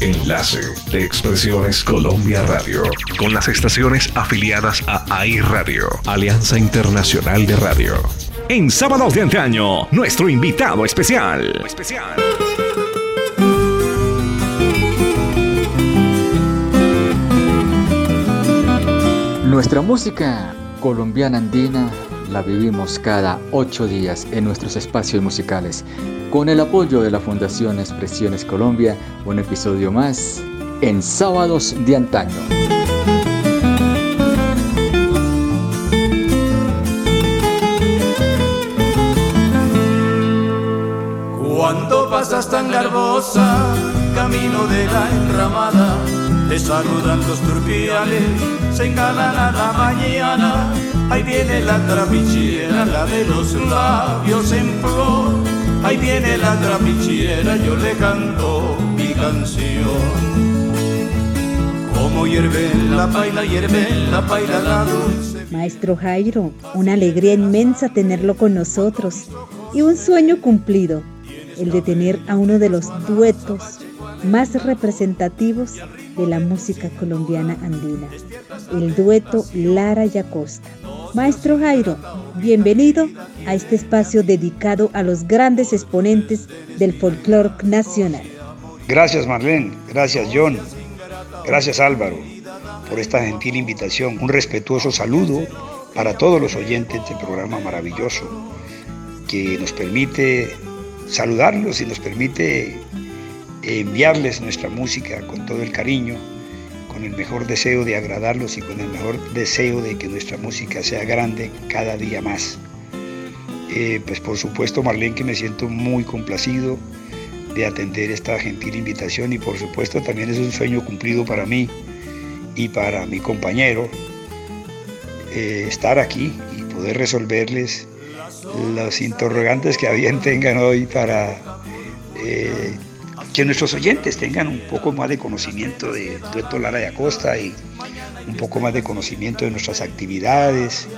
Enlace de Expresiones Colombia Radio. Con las estaciones afiliadas a AI Radio, Alianza Internacional de Radio. En sábados de antaño, nuestro invitado especial. Especial. Nuestra música colombiana andina la vivimos cada ocho días en nuestros espacios musicales. Con el apoyo de la Fundación Expresiones Colombia, un episodio más en Sábados de Antaño. Cuando pasas tan garbosa, camino de la enramada, te saludan los turpiales, se engalan a la mañana. Ahí viene la trapichera, la de los labios en flor. Ahí viene la trapichera, yo le canto mi canción. Como hierve la paila, hierve la paila la dulce. Maestro Jairo, una alegría inmensa tenerlo con nosotros y un sueño cumplido, el de tener a uno de los duetos más representativos de la música colombiana andina, el dueto Lara y. Maestro Jairo, bienvenido a este espacio dedicado a los grandes exponentes del folclore nacional. Gracias Marlene, gracias John, gracias Álvaro por esta gentil invitación. Un respetuoso saludo para todos los oyentes de este programa maravilloso que nos permite saludarlos y nos permite enviarles nuestra música con todo el cariño, con el mejor deseo de agradarlos y con el mejor deseo de que nuestra música sea grande cada día más. Eh, pues por supuesto, Marlene, que me siento muy complacido de atender esta gentil invitación y por supuesto también es un sueño cumplido para mí y para mi compañero eh, estar aquí y poder resolverles los interrogantes que bien tengan hoy para eh, que nuestros oyentes tengan un poco más de conocimiento de Dueto Lara y Acosta y un poco más de conocimiento de nuestras actividades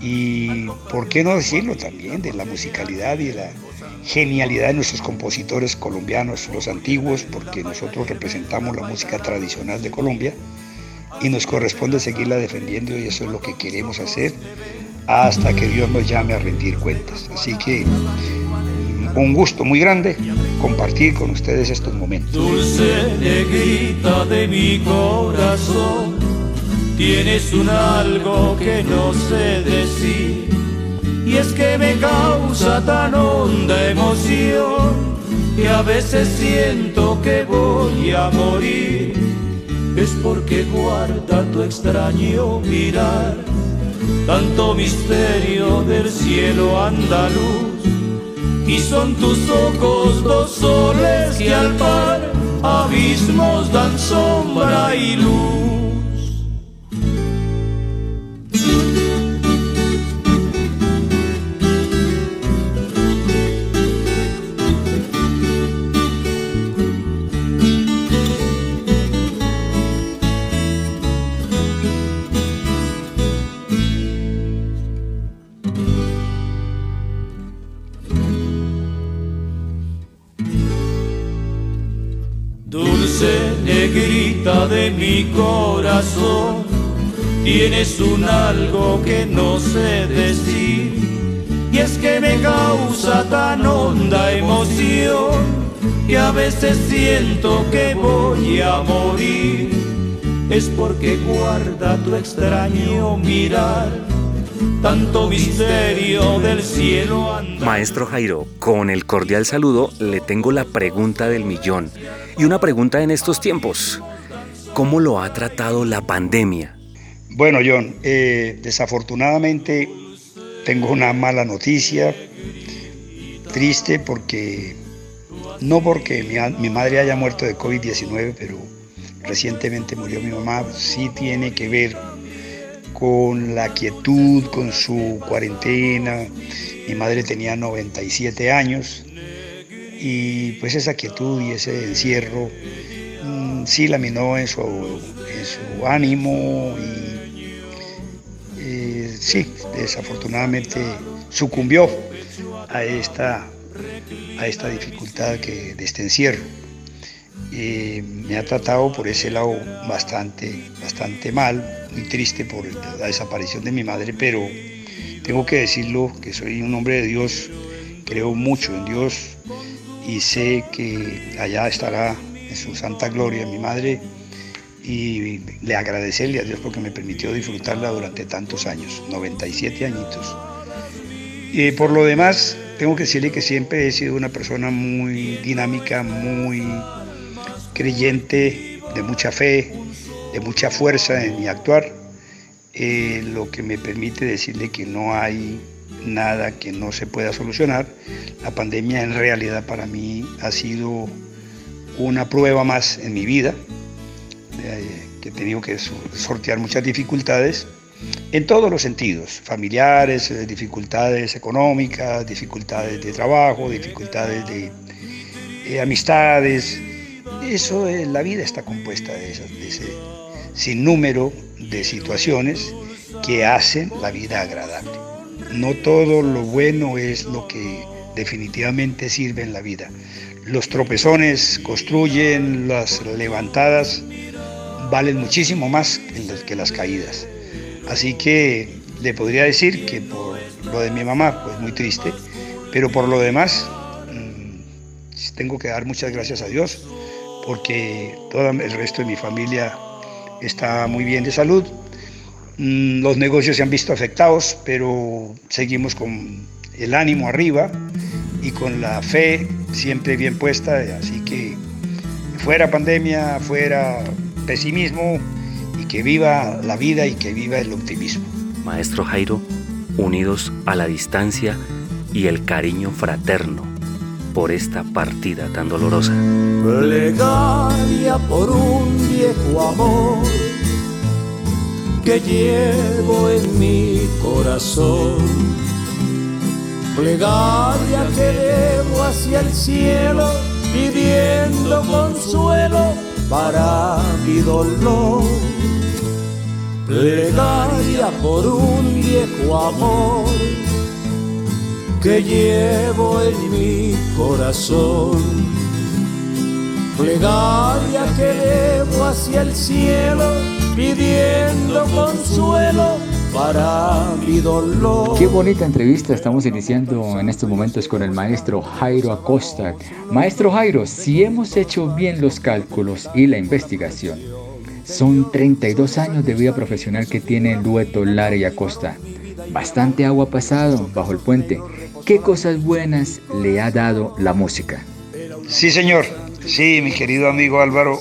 y, ¿por qué no decirlo también, de la musicalidad y la genialidad de nuestros compositores colombianos, los antiguos, porque nosotros representamos la música tradicional de Colombia y nos corresponde seguirla defendiendo y eso es lo que queremos hacer hasta que Dios nos llame a rendir cuentas. Así que un gusto muy grande compartir con ustedes estos momentos. Dulce negrita de mi corazón, tienes un algo que no sé decir. Y es que me causa tan honda emoción que a veces siento que voy a morir. Es porque guarda tu extraño mirar, tanto misterio del cielo andaluz y son tus ojos dos soles que al par abismos dan sombra y luz. Mi corazón, tienes un algo que no sé decir, y es que me causa tan honda emoción, que a veces siento que voy a morir, es porque guarda tu extraño mirar. Tanto misterio del cielo Maestro Jairo, con el cordial saludo le tengo la pregunta del millón. Y una pregunta en estos tiempos. ¿Cómo lo ha tratado la pandemia? Bueno, John, eh, desafortunadamente tengo una mala noticia, triste porque, no porque mi, mi madre haya muerto de COVID-19, pero recientemente murió mi mamá, sí tiene que ver con la quietud, con su cuarentena. Mi madre tenía 97 años y pues esa quietud y ese encierro sí laminó en su, en su ánimo y eh, sí, desafortunadamente sucumbió a esta, a esta dificultad que, de este encierro. eh, me ha tratado por ese lado bastante, bastante mal, muy triste por la desaparición de mi madre, pero tengo que decirlo que soy un hombre de Dios, creo mucho en Dios y sé que allá estará en su santa gloria mi madre y le agradecerle a Dios porque me permitió disfrutarla durante tantos años, 97 añitos. Y por lo demás, tengo que decirle que siempre he sido una persona muy dinámica, muy creyente, de mucha fe, de mucha fuerza en mi actuar, eh, lo que me permite decirle que no hay nada que no se pueda solucionar. La pandemia en realidad para mí ha sido una prueba más en mi vida, eh, que he tenido que sortear muchas dificultades en todos los sentidos, familiares, eh, dificultades económicas, dificultades de trabajo, dificultades de eh, amistades. Eso, la vida está compuesta de, esas, de ese sinnúmero de situaciones que hacen la vida agradable. No todo lo bueno es lo que definitivamente sirve en la vida. Los tropezones construyen, las levantadas valen muchísimo más que las caídas. Así que le podría decir que por lo de mi mamá, pues muy triste, pero por lo demás mm, tengo que dar muchas gracias a Dios porque todo el resto de mi familia está muy bien de salud. Mm, los negocios se han visto afectados, pero seguimos con el ánimo arriba y con la fe siempre bien puesta, así que fuera pandemia, fuera pesimismo, que viva la vida y que viva el optimismo. Maestro Jairo, unidos a la distancia y el cariño fraterno por esta partida tan dolorosa. Plegaria por un viejo amor que llevo en mi corazón. Plegaria que debo hacia el cielo pidiendo consuelo para mi dolor plegaria por un viejo amor que llevo en mi corazón. Plegaria que llevo hacia el cielo pidiendo consuelo para mi dolor. Qué bonita entrevista estamos iniciando en estos momentos con el maestro Jairo Acosta. Maestro Jairo, si hemos hecho bien los cálculos y la investigación, son 32 años de vida profesional que tiene el dueto Lara y Acosta. Bastante agua ha pasado bajo el puente. ¿Qué cosas buenas le ha dado la música? Sí, señor. Sí, mi querido amigo Álvaro.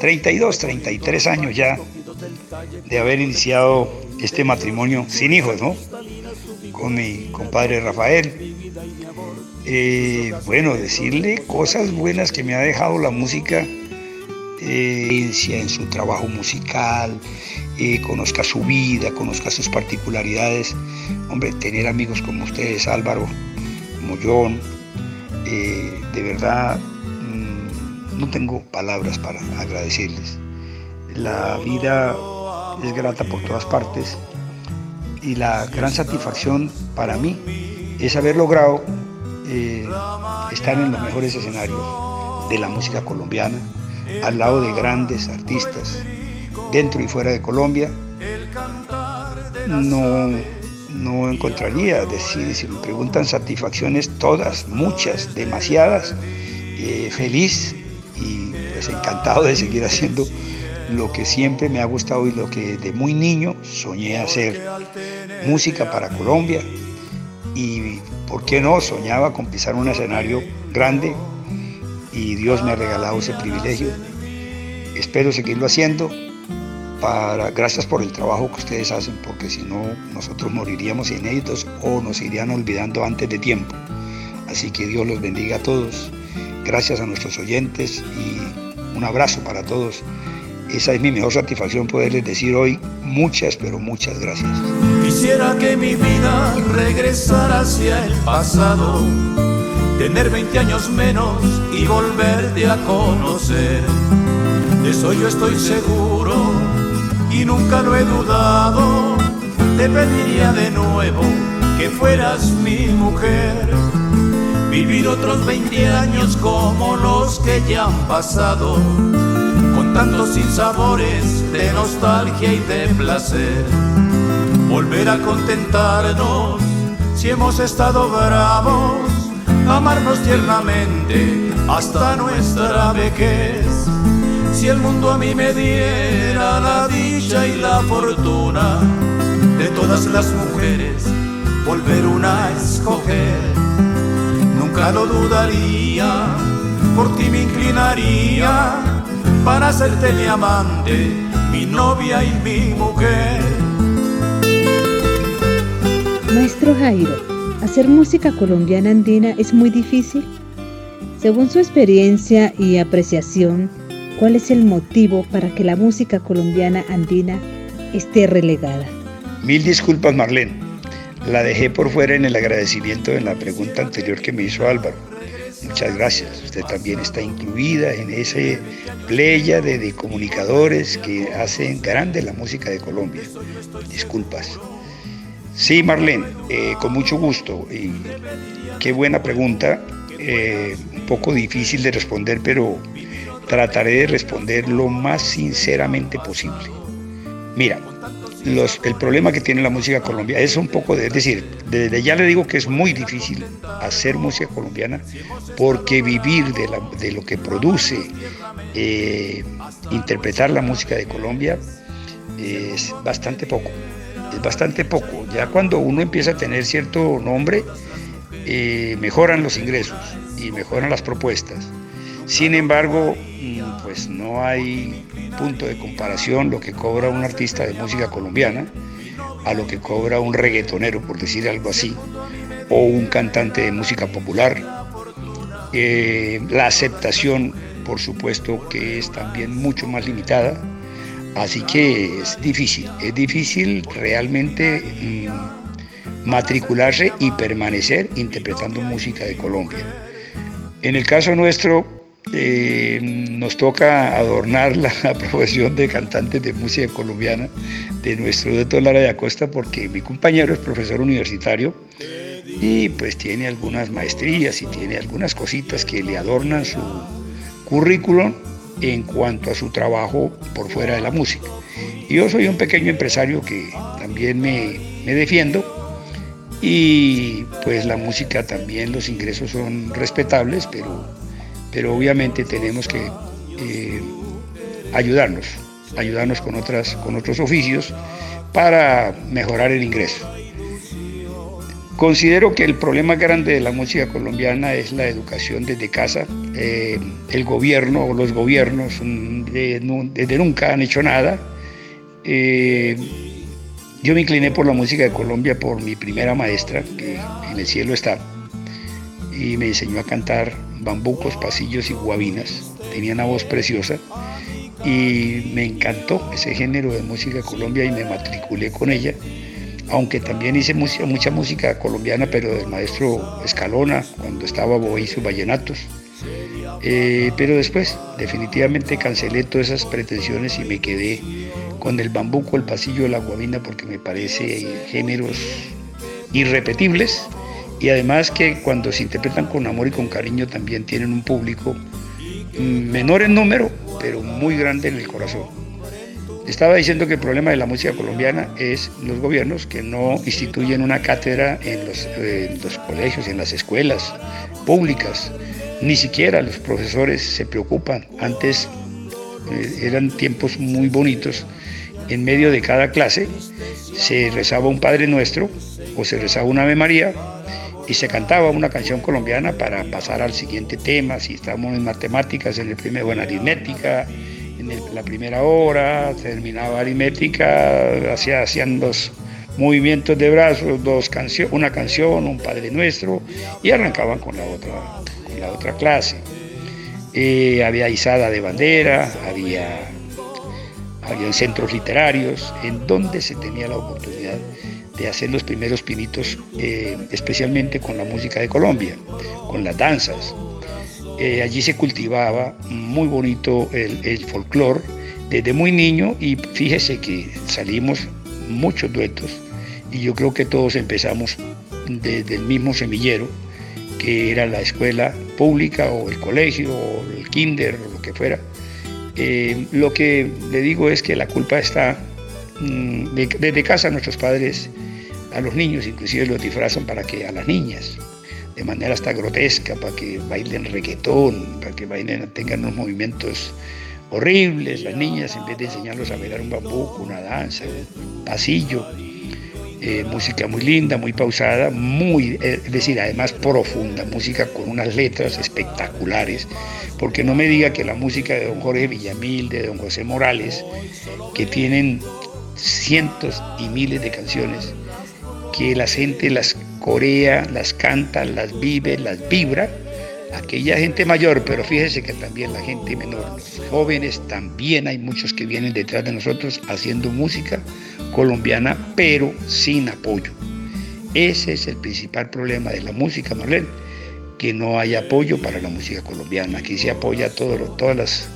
32, eh, 33 años ya de haber iniciado este matrimonio sin hijos, ¿no? Con mi compadre Rafael. Eh, bueno, decirle cosas buenas que me ha dejado la música en su trabajo musical, eh, conozca su vida, conozca sus particularidades. Hombre, tener amigos como ustedes, Álvaro, eh, de verdad mm, no tengo palabras para agradecerles. La vida es grata por todas partes y la gran satisfacción para mí es haber logrado eh, estar en los mejores escenarios de la música colombiana, al lado de grandes artistas dentro y fuera de Colombia, no, no encontraría, decir, si me preguntan satisfacciones, todas, muchas, demasiadas, eh, feliz y pues encantado de seguir haciendo lo que siempre me ha gustado y lo que de muy niño soñé hacer, música para Colombia y, ¿por qué no? Soñaba con pisar un escenario grande y Dios me ha regalado ese privilegio. Espero seguirlo haciendo. Para, gracias por el trabajo que ustedes hacen, porque si no, nosotros moriríamos inéditos o nos irían olvidando antes de tiempo. Así que Dios los bendiga a todos. Gracias a nuestros oyentes y un abrazo para todos. Esa es mi mejor satisfacción poderles decir hoy muchas, pero muchas gracias. Quisiera que mi vida regresara hacia el pasado tener 20 años menos y volverte a conocer. De eso yo estoy seguro y nunca lo he dudado. Te pediría de nuevo que fueras mi mujer. vivir otros 20 años como los que ya han pasado, tantos sinsabores de nostalgia y de placer, volver a contentarnos si hemos estado bravos, amarnos tiernamente hasta nuestra vejez. Si el mundo a mí me diera la dicha y la fortuna de todas las mujeres, volver una a escoger, nunca lo dudaría, por ti me inclinaría para hacerte mi amante, mi novia y mi mujer. Maestro Jairo, ¿hacer música colombiana andina es muy difícil? Según su experiencia y apreciación, ¿cuál es el motivo para que la música colombiana andina esté relegada? Mil disculpas, Marlene. La dejé por fuera en el agradecimiento en la pregunta anterior que me hizo Álvaro. Muchas gracias. Usted también está incluida en ese playa de, comunicadores que hacen grande la música de Colombia. Disculpas. Sí, Marlene, eh, con mucho gusto. Y qué buena pregunta. Eh, un poco difícil de responder, pero trataré de responder lo más sinceramente posible. Mira, el problema que tiene la música colombiana es un poco de, es decir, desde ya le digo que es muy difícil hacer música colombiana porque vivir de, lo que produce, eh, interpretar la música de Colombia es bastante poco, es bastante poco. Ya cuando uno empieza a tener cierto nombre, eh, mejoran los ingresos y mejoran las propuestas. Sin embargo, mm, pues no hay punto de comparación lo que cobra un artista de música colombiana a lo que cobra un reggaetonero, por decir algo así, o un cantante de música popular. Eh, la aceptación, por supuesto, que es también mucho más limitada, así que es difícil, es difícil realmente mm, matricularse y permanecer interpretando música de Colombia. En el caso nuestro, eh, nos toca adornar la, profesión de cantantes de música colombiana de nuestro doctor Lara de Acosta porque mi compañero es profesor universitario y pues tiene algunas maestrías y tiene algunas cositas que le adornan su currículum en cuanto a su trabajo por fuera de la música. Yo soy un pequeño empresario que también me, me defiendo y pues la música también los ingresos son respetables, pero pero obviamente tenemos que eh, ayudarnos, ayudarnos con, otras, con otros oficios para mejorar el ingreso. Considero que el problema grande de la música colombiana es la educación desde casa. Eh, el gobierno o los gobiernos desde nunca han hecho nada. Eh, yo me incliné por la música de Colombia por mi primera maestra, que en el cielo está, y me enseñó a cantar bambucos, pasillos y guabinas. Tenía una voz preciosa y me encantó ese género de música Colombia y me matriculé con ella. Aunque también hice mucha, mucha música colombiana, pero del maestro Escalona, cuando estaba y sus vallenatos. Eh, pero después definitivamente cancelé todas esas pretensiones y me quedé con el bambuco, el pasillo, la guabina, porque me parece géneros irrepetibles y además que cuando se interpretan con amor y con cariño también tienen un público menor en número, pero muy grande en el corazón. Estaba diciendo que el problema de la música colombiana es los gobiernos que no instituyen una cátedra en los, colegios, en las escuelas públicas. Ni siquiera los profesores se preocupan. Antes eh, eran tiempos muy bonitos. En medio de cada clase se rezaba un Padre Nuestro o se rezaba una Ave María y se cantaba una canción colombiana para pasar al siguiente tema, si estamos en matemáticas, en el primer, en aritmética, en la primera hora, terminaba aritmética, hacía, hacían dos movimientos de brazos, dos canciones, una canción, un Padre Nuestro, y arrancaban con la otra, con la otra clase. Eh, había izada de bandera, había, había centros literarios en donde se tenía la oportunidad de hacer los primeros pinitos, eh, especialmente con la música de Colombia, con las danzas. Eh, allí se cultivaba muy bonito el, el folclore desde muy niño y fíjese que salimos muchos duetos y yo creo que todos empezamos desde el mismo semillero que era la escuela pública o el colegio o el kinder o lo que fuera. Eh, lo que le digo es que la culpa está mm, desde casa nuestros padres a los niños inclusive los disfrazan para que a las niñas de manera hasta grotesca para que bailen reggaetón para que bailen tengan unos movimientos horribles. Las niñas en vez de enseñarlos a bailar un bambuco una danza un pasillo eh, música muy linda, muy pausada, muy, eh, es decir, además profunda, música con unas letras espectaculares, porque no me diga que la música de don Jorge Villamil, de don José Morales, que tienen cientos y miles de canciones, que la gente las corea, las canta, las vive, las vibra, aquella gente mayor, pero fíjese que también la gente menor, los jóvenes, también hay muchos que vienen detrás de nosotros haciendo música colombiana, pero sin apoyo. Ese es el principal problema de la música, Marlene, que no hay apoyo para la música colombiana. Aquí se apoya todo, todas las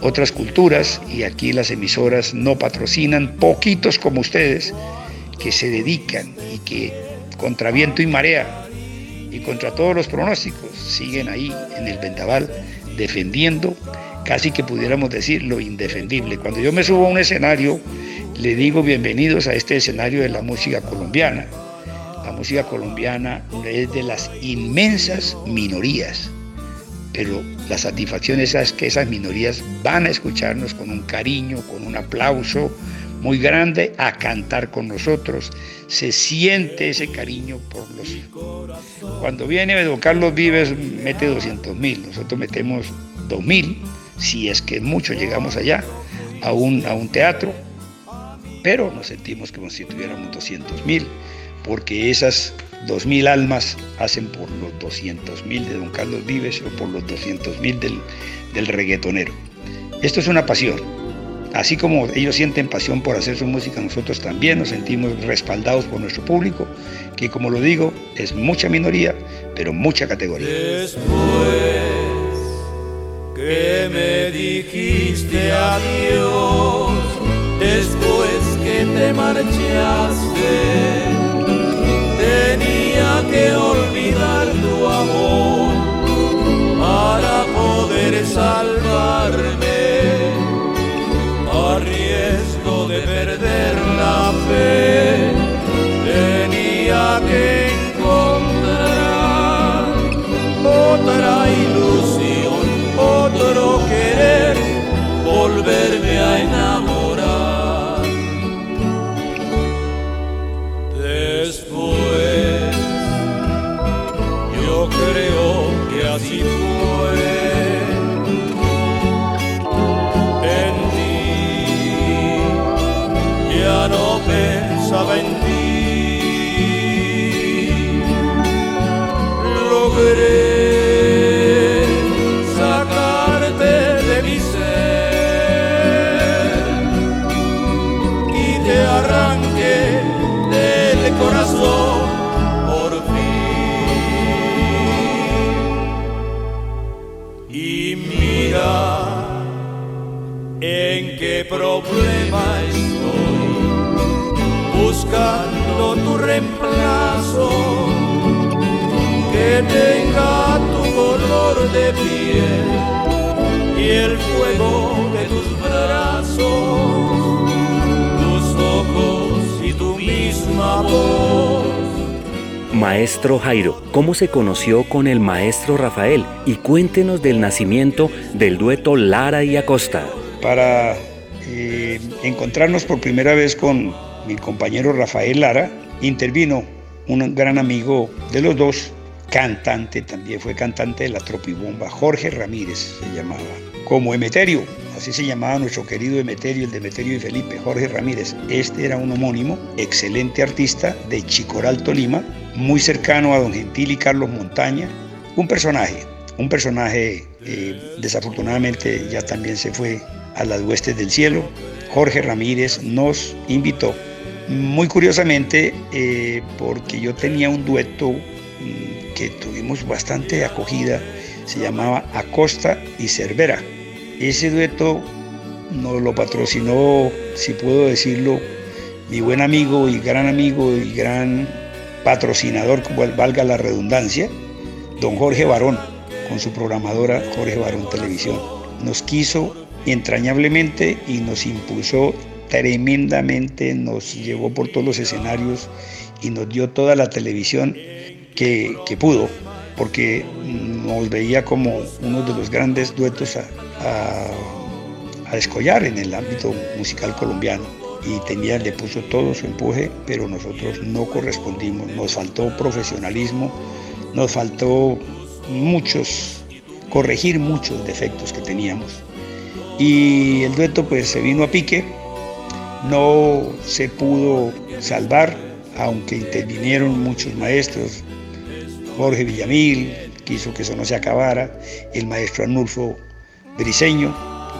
otras culturas y aquí las emisoras no patrocinan, poquitos como ustedes, que se dedican y que contra viento y marea y contra todos los pronósticos siguen ahí en el vendaval defendiendo casi que pudiéramos decir lo indefendible. Cuando yo me subo a un escenario le digo bienvenidos a este escenario de la música colombiana. La música colombiana es de las inmensas minorías, pero la satisfacción es que esas minorías van a escucharnos con un cariño, con un aplauso muy grande, a cantar con nosotros. Se siente ese cariño por los... Cuando viene don Carlos Vives mete 200 mil, nosotros metemos 2 mil, si es que mucho llegamos allá, a un, a un teatro pero nos sentimos como si tuviéramos 200 mil, porque esas 2 mil almas hacen por los 200 mil de don Carlos Vives o por los 200 mil del, del reggaetonero. Esto es una pasión. Así como ellos sienten pasión por hacer su música, nosotros también nos sentimos respaldados por nuestro público, que como lo digo, es mucha minoría, pero mucha categoría. Después que me dijiste adiós, te marchaste, tenía que olvidar tu amor para poder salvarme, a riesgo de perder la fe, tenía que Maestro Jairo, ¿cómo se conoció con el maestro Rafael? Y cuéntenos del nacimiento del dueto Lara y Acosta. Para eh, encontrarnos por primera vez con mi compañero Rafael Lara, intervino un gran amigo de los dos, cantante, también fue cantante de la Tropibomba, Jorge Ramírez se llamaba, como Emeterio, así se llamaba nuestro querido Emeterio, el de Emeterio y Felipe, Jorge Ramírez. Este era un homónimo, excelente artista de Chicoral, Tolima, muy cercano a don Gentil y Carlos Montaña, un personaje, un personaje eh, desafortunadamente ya también se fue a las huestes del cielo, Jorge Ramírez nos invitó. Muy curiosamente, eh, porque yo tenía un dueto mm, que tuvimos bastante acogida, se llamaba Acosta y Cervera. Ese dueto nos lo patrocinó, si puedo decirlo, mi buen amigo y gran amigo y gran patrocinador, valga la redundancia, don Jorge Barón, con su programadora Jorge Barón Televisión. Nos quiso entrañablemente y nos impulsó tremendamente, nos llevó por todos los escenarios y nos dio toda la televisión que, pudo, porque nos veía como uno de los grandes duetos a, a, escollar en el ámbito musical colombiano y tenía, le puso todo su empuje, pero nosotros no correspondimos, nos faltó profesionalismo, nos faltó muchos, corregir muchos defectos que teníamos. Y el dueto pues se vino a pique, no se pudo salvar, aunque intervinieron muchos maestros. Jorge Villamil quiso que eso no se acabara, el maestro Arnulfo Briseño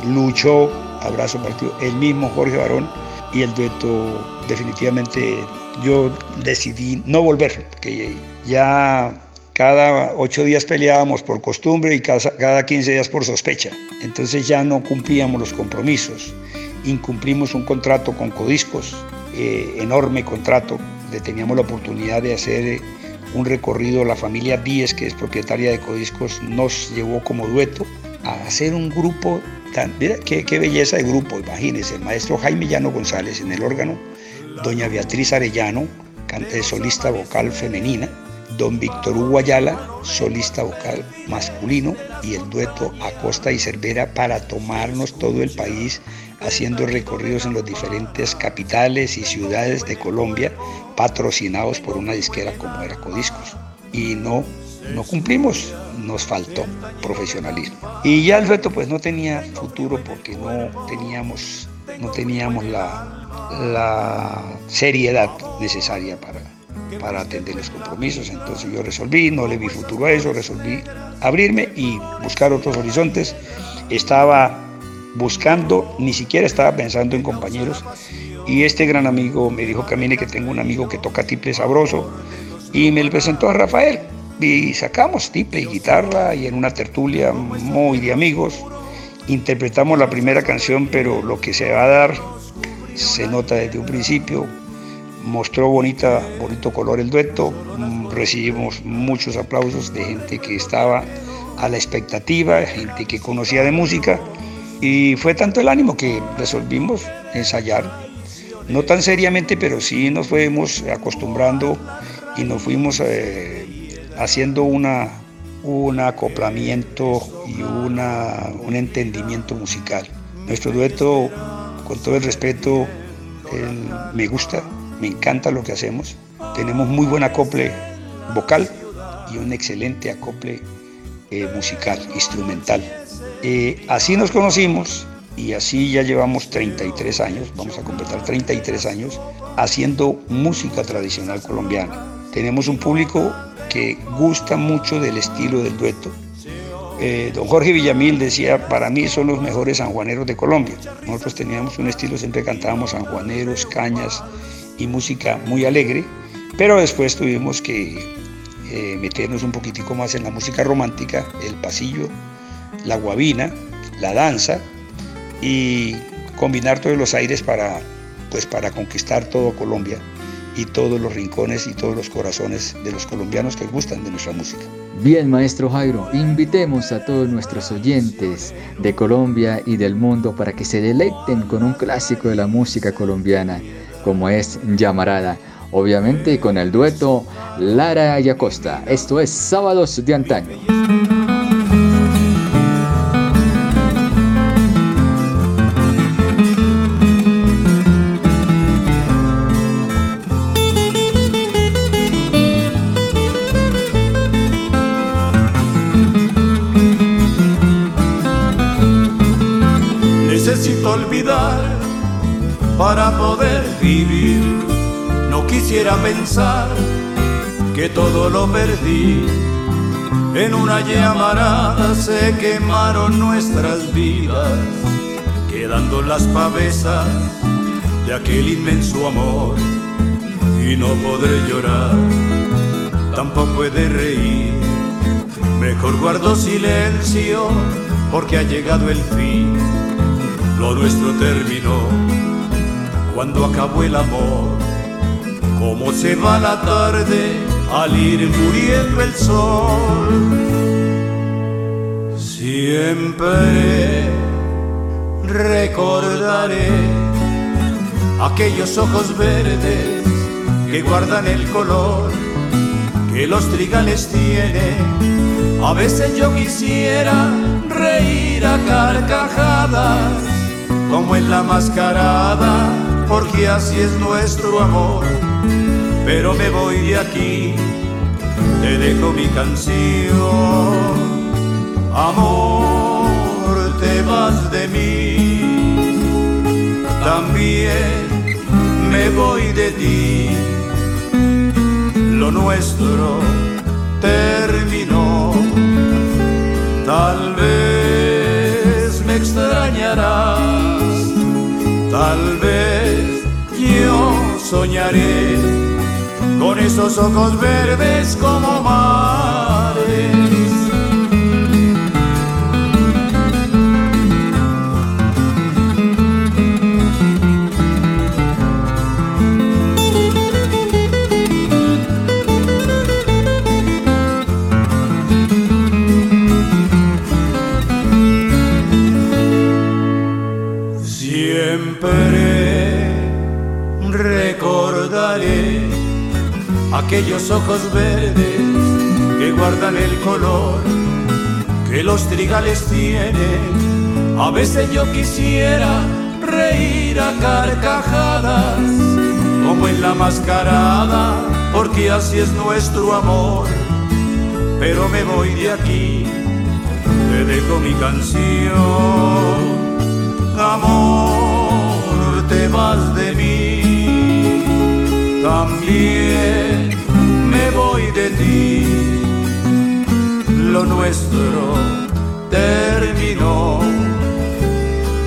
luchó, abrazo partido, el mismo Jorge Barón y el dueto definitivamente yo decidí no volver, porque ya cada ocho días peleábamos por costumbre y cada, quince días por sospecha. Entonces ya no cumplíamos los compromisos. Incumplimos un contrato con Codiscos, eh, enorme contrato. Teníamos la oportunidad de hacer eh, un recorrido. La familia Díez, que es propietaria de Codiscos, nos llevó como dueto a hacer un grupo Mira qué, belleza de grupo, imagínense. El maestro Jaime Llano González en el órgano, doña Beatriz Arellano, solista vocal femenina don Víctor Hugo Ayala, solista vocal masculino, y el dueto Acosta y Cervera para tomarnos todo el país haciendo recorridos en las diferentes capitales y ciudades de Colombia, patrocinados por una disquera como era Codiscos. Y no, no cumplimos, nos faltó profesionalismo. Y ya el dueto pues no tenía futuro porque no teníamos, no teníamos la, la seriedad necesaria para para atender los compromisos. Entonces yo resolví, no le vi futuro a eso, resolví abrirme y buscar otros horizontes. Estaba buscando, ni siquiera estaba pensando en compañeros. Y este gran amigo me dijo, camine que tengo un amigo que toca tiple sabroso. Y me lo presentó a Rafael. Y sacamos tiple y guitarra y en una tertulia muy de amigos. Interpretamos la primera canción, pero lo que se va a dar se nota desde un principio. Mostró bonita, bonito color el dueto, recibimos muchos aplausos de gente que estaba a la expectativa, gente que conocía de música. Y fue tanto el ánimo que resolvimos ensayar, no tan seriamente, pero sí nos fuimos acostumbrando y nos fuimos eh, haciendo una, un acoplamiento y una, un entendimiento musical. Nuestro dueto, con todo el respeto, me gusta, me encanta lo que hacemos. Tenemos muy buen acople vocal y un excelente acople eh, musical, instrumental. Eh, así nos conocimos y así ya llevamos 33 años, vamos a completar 33 años, haciendo música tradicional colombiana. Tenemos un público que gusta mucho del estilo del dueto. Eh, don Jorge Villamil decía, para mí son los mejores sanjuaneros de Colombia. Nosotros teníamos un estilo, siempre cantábamos sanjuaneros, cañas, y música muy alegre, pero después tuvimos que eh, meternos un poquitico más en la música romántica, el pasillo, la guabina, la danza y combinar todos los aires para, pues, para conquistar todo Colombia y todos los rincones y todos los corazones de los colombianos que gustan de nuestra música. Bien, maestro Jairo, invitemos a todos nuestros oyentes de Colombia y del mundo para que se deleiten con un clásico de la música colombiana como es Llamarada. Obviamente con el dueto Lara y Acosta. Esto es Sábados de Antaño. No quisiera pensar que todo lo perdí. En una llamarada se quemaron nuestras vidas, quedando las pavesas de aquel inmenso amor. Y no podré llorar, tampoco he de reír. Mejor guardo silencio porque ha llegado el fin. Lo nuestro terminó cuando acabó el amor. Como se va la tarde al ir muriendo el sol. Siempre recordaré aquellos ojos verdes que guardan el color que los trigales tienen. A veces yo quisiera reír a carcajadas, como en la mascarada, porque así es nuestro amor. Pero me voy de aquí, te dejo mi canción. Amor, te vas de mí, también me voy de ti. Lo nuestro terminó, tal vez me extrañarás, tal vez yo soñaré con esos ojos verdes como mares aquellos ojos verdes que guardan el color que los trigales tienen. A veces yo quisiera reír a carcajadas, como en la mascarada, porque así es nuestro amor. Pero me voy de aquí, te dejo mi canción. Amor, te vas de mí también lo nuestro terminó.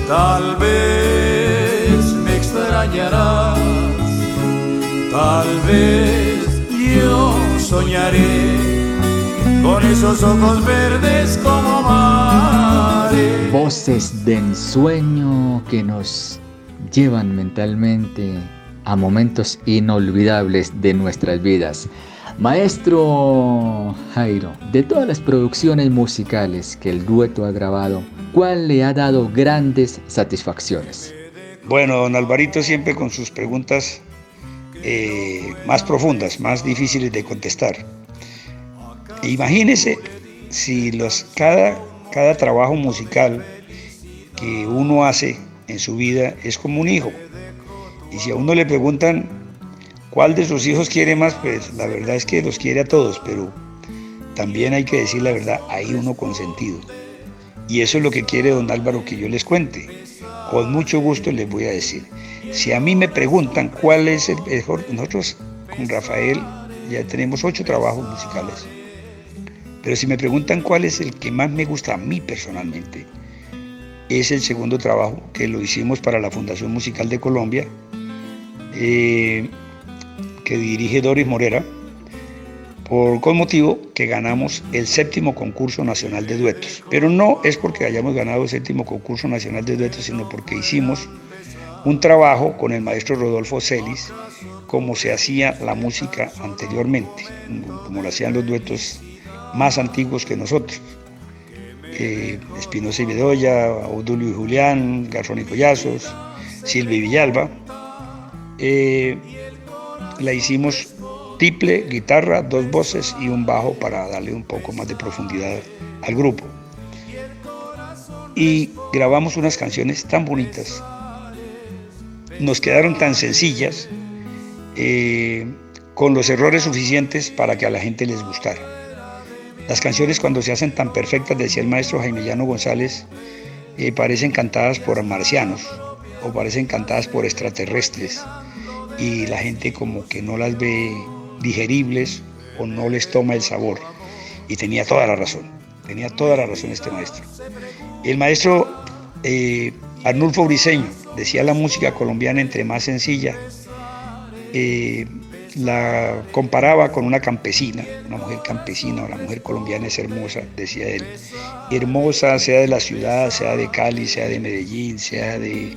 Tal vez me extrañarás, tal vez yo soñaré con esos ojos verdes como mares. Voces de ensueño que nos llevan mentalmente a momentos inolvidables de nuestras vidas. Maestro Jairo, de todas las producciones musicales que el dueto ha grabado, ¿cuál le ha dado grandes satisfacciones? Bueno, don Alvarito siempre con sus preguntas eh, más profundas, más difíciles de contestar. Imagínese si los, cada, cada trabajo musical que uno hace en su vida es como un hijo. Y si a uno le preguntan ¿Cuál de sus hijos quiere más? Pues la verdad es que los quiere a todos, pero también hay que decir la verdad, hay uno consentido. Y eso es lo que quiere don Álvaro que yo les cuente. Con mucho gusto les voy a decir. Si a mí me preguntan cuál es el mejor, nosotros con Rafael ya tenemos ocho trabajos musicales. Pero si me preguntan cuál es el que más me gusta a mí personalmente, es el segundo trabajo que lo hicimos para la Fundación Musical de Colombia. Eh, que dirige Doris Morera, por con motivo que ganamos el séptimo concurso nacional de duetos. Pero no es porque hayamos ganado el séptimo concurso nacional de duetos, sino porque hicimos un trabajo con el maestro Rodolfo Celis, como se hacía la música anteriormente, como lo hacían los duetos más antiguos que nosotros. Eh, Espinosa y Bedoya, Audulio y Julián, Garzón y Collazos, Silvia Villalba. Eh, la hicimos triple, guitarra, dos voces y un bajo para darle un poco más de profundidad al grupo. Y grabamos unas canciones tan bonitas, nos quedaron tan sencillas, eh, con los errores suficientes para que a la gente les gustara. Las canciones cuando se hacen tan perfectas, decía el maestro Jaime Llano González, eh, parecen cantadas por marcianos o parecen cantadas por extraterrestres y la gente como que no las ve digeribles o no les toma el sabor. Y tenía toda la razón, tenía toda la razón este maestro. El maestro eh, Arnulfo Briseño decía la música colombiana entre más sencilla, eh, la comparaba con una campesina, una mujer campesina, la mujer colombiana es hermosa, decía él. Hermosa, sea de la ciudad, sea de Cali, sea de Medellín, sea de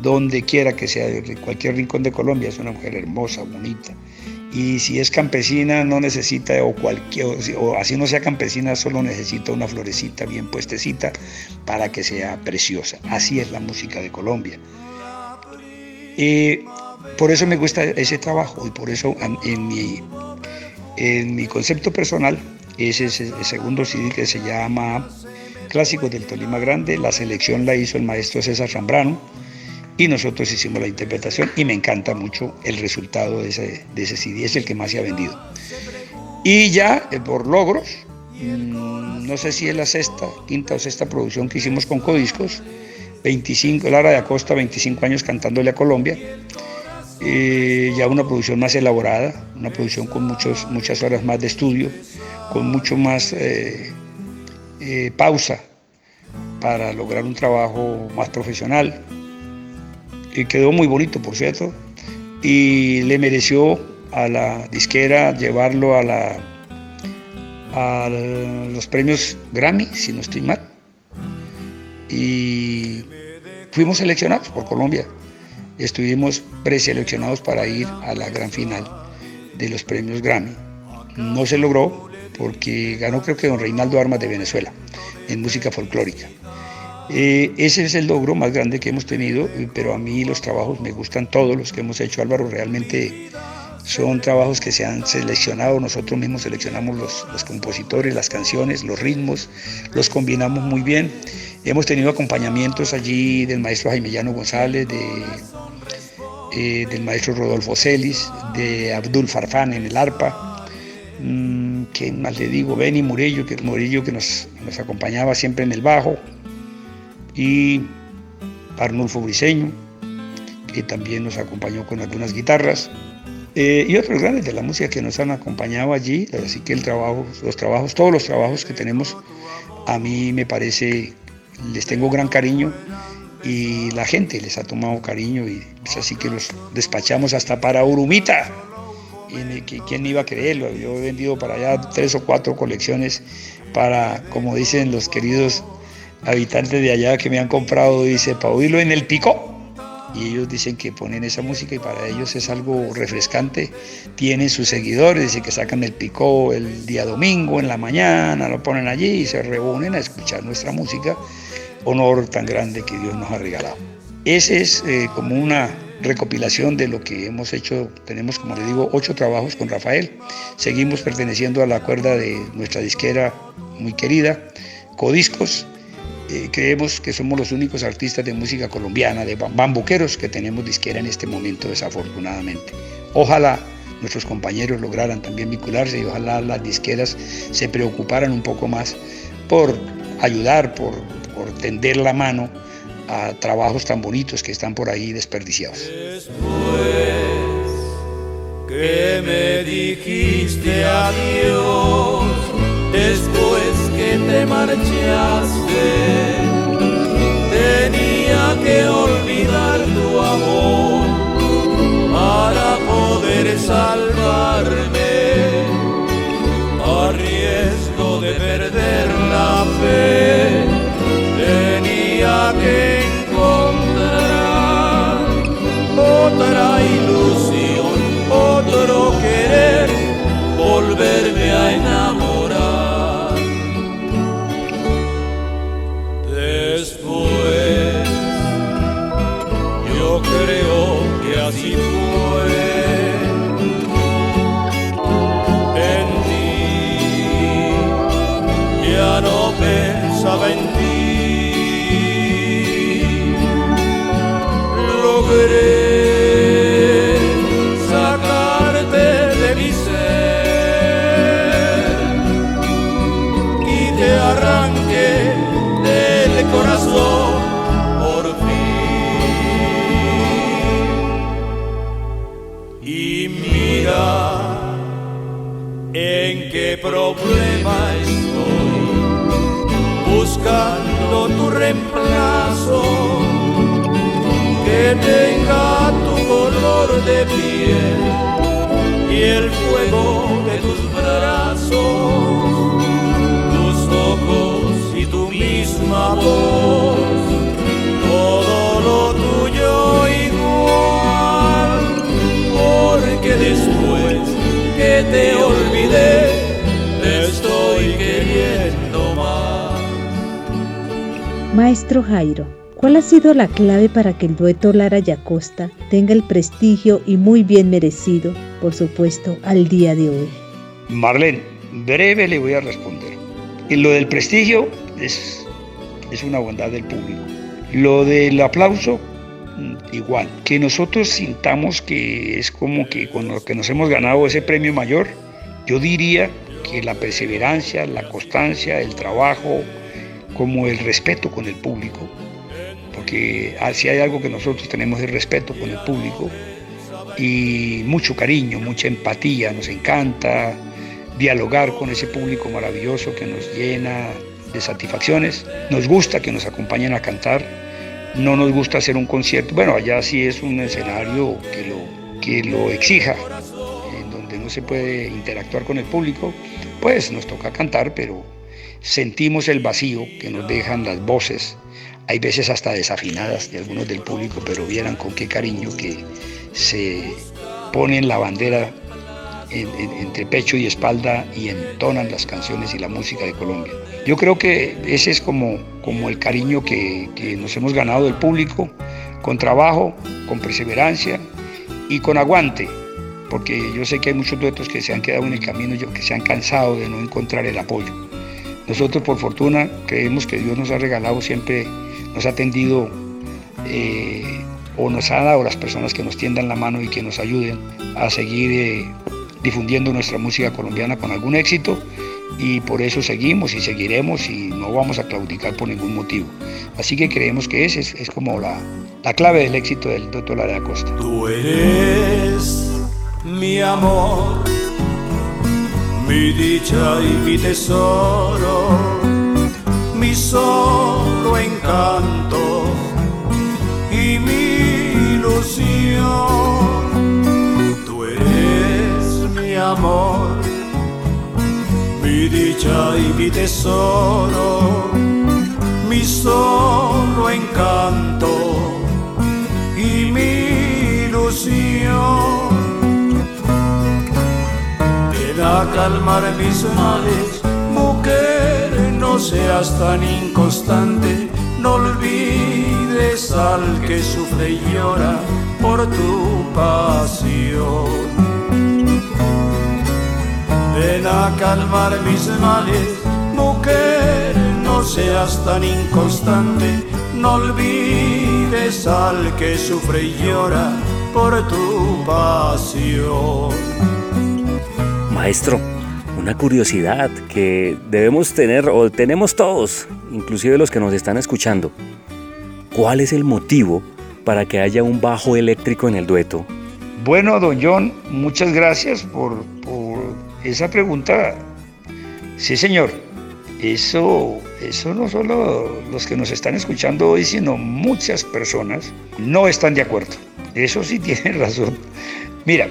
donde quiera que sea, de cualquier rincón de Colombia, es una mujer hermosa, bonita. y si es campesina no necesita o cualquier o así no sea campesina solo necesita una florecita bien puestecita para que sea preciosa. Así es la música de Colombia. Y por eso me gusta ese trabajo y por eso en mi en mi concepto personal ese es el segundo CD que se llama Clásicos del Tolima Grande. La selección la hizo el maestro César Zambrano y nosotros hicimos la interpretación y me encanta mucho el resultado de ese, de ese CD, es el que más se ha vendido. Y ya eh, por logros, mm, no sé si es la sexta, quinta o sexta producción que hicimos con Codiscos, 25, Lara de Acosta, 25 años cantándole a Colombia, eh, ya una producción más elaborada, una producción con muchos, muchas horas más de estudio, con mucho más eh, pausa para lograr un trabajo más profesional, y quedó muy bonito, por cierto, y le mereció a la disquera llevarlo a, la, a los premios Grammy, si no estoy mal. Y fuimos seleccionados por Colombia. Estuvimos preseleccionados para ir a la gran final de los premios Grammy. No se logró porque ganó creo que don Reinaldo Armas de Venezuela en música folclórica. Eh, ese es el logro más grande que hemos tenido, pero a mí los trabajos me gustan todos los que hemos hecho, Álvaro, realmente son trabajos que se han seleccionado, nosotros mismos seleccionamos los, compositores, las canciones, los ritmos, los combinamos muy bien. Hemos tenido acompañamientos allí del maestro Jaime Llano González, eh, del maestro Rodolfo Celis, de Abdul Farfán en el arpa, mm, que más le digo, Benny Murillo, que, Murillo que nos acompañaba siempre en el bajo y Arnulfo Briseño, que también nos acompañó con algunas guitarras, eh, y otros grandes de la música que nos han acompañado allí. Así que el trabajo, los trabajos, todos los trabajos que tenemos, a mí me parece, les tengo gran cariño y la gente les ha tomado cariño y es así que los despachamos hasta para Urumita. ¿Quién iba a creerlo? Yo he vendido para allá tres o cuatro colecciones para, como dicen los queridos habitantes de allá que me han comprado, dice, para en el pico. Y ellos dicen que ponen esa música y para ellos es algo refrescante. Tienen sus seguidores, dicen que sacan el pico el día domingo, en la mañana, lo ponen allí y se reúnen a escuchar nuestra música. Honor tan grande que Dios nos ha regalado. Ese es eh, como una recopilación de lo que hemos hecho. Tenemos, como le digo, ocho trabajos con Rafael. Seguimos perteneciendo a la cuerda de nuestra disquera muy querida, Codiscos eh, creemos que somos los únicos artistas de música colombiana, de bambuqueros, que tenemos disquera en este momento, desafortunadamente. Ojalá nuestros compañeros lograran también vincularse y ojalá las disqueras se preocuparan un poco más por ayudar, por, por tender la mano a trabajos tan bonitos que están por ahí desperdiciados. Después que me dijiste adiós, después te marchaste, tenía que olvidar tu amor para poder salvarme, a riesgo de perder la fe, tenía que reemplazo que tenga tu color de piel y el fuego de tus brazos, tus ojos y tu misma voz, todo lo tuyo igual, porque después que te olvidé, Maestro Jairo, ¿cuál ha sido la clave para que el dueto Lara y Acosta tenga el prestigio y muy bien merecido, por supuesto, al día de hoy? Marlene, breve le voy a responder. Y lo del prestigio es, es una bondad del público. Lo del aplauso, mm, igual. Que nosotros sintamos que es como que con lo que nos hemos ganado ese premio mayor, yo diría que la perseverancia, la constancia, el trabajo, como el respeto con el público, porque ah, si hay algo que nosotros tenemos es respeto con el público y mucho cariño, mucha empatía, nos encanta dialogar con ese público maravilloso que nos llena de satisfacciones, nos gusta que nos acompañen a cantar, no nos gusta hacer un concierto, bueno, allá sí es un escenario que lo, que lo exija, en donde no se puede interactuar con el público, pues nos toca cantar, pero sentimos el vacío que nos dejan las voces, hay veces hasta desafinadas de algunos del público, pero vieran con qué cariño que se ponen la bandera entre pecho y espalda y entonan las canciones y la música de Colombia. Yo creo que ese es como, como el cariño que, que nos hemos ganado del público, con trabajo, con perseverancia y con aguante, porque yo sé que hay muchos duetos que se han quedado en el camino, que se han cansado de no encontrar el apoyo. Nosotros por fortuna creemos que Dios nos ha regalado siempre, nos ha tendido eh, o nos ha dado las personas que nos tiendan la mano y que nos ayuden a seguir eh, difundiendo nuestra música colombiana con algún éxito y por eso seguimos y seguiremos y no vamos a claudicar por ningún motivo. Así que creemos que ese es, como la, la, clave del éxito del Doctor Lara Acosta. Tú eres mi amor mi dicha y mi tesoro, mi solo encanto y mi ilusión. Tú eres mi amor, mi dicha y mi tesoro, mi solo encanto y mi ilusión calmar mis males. Mujer, no seas tan inconstante, no olvides al que sufre y llora por tu pasión. Ven a calmar mis males, mujer, no seas tan inconstante, no olvides al que sufre y llora por tu pasión. Maestro, una curiosidad que debemos tener o tenemos todos, inclusive los que nos están escuchando. ¿Cuál es el motivo para que haya un bajo eléctrico en el dueto? Bueno, don John, muchas gracias por, esa pregunta. Sí, señor. Eso, eso no solo los que nos están escuchando hoy, sino muchas personas no están de acuerdo. Eso sí tiene razón. Mira,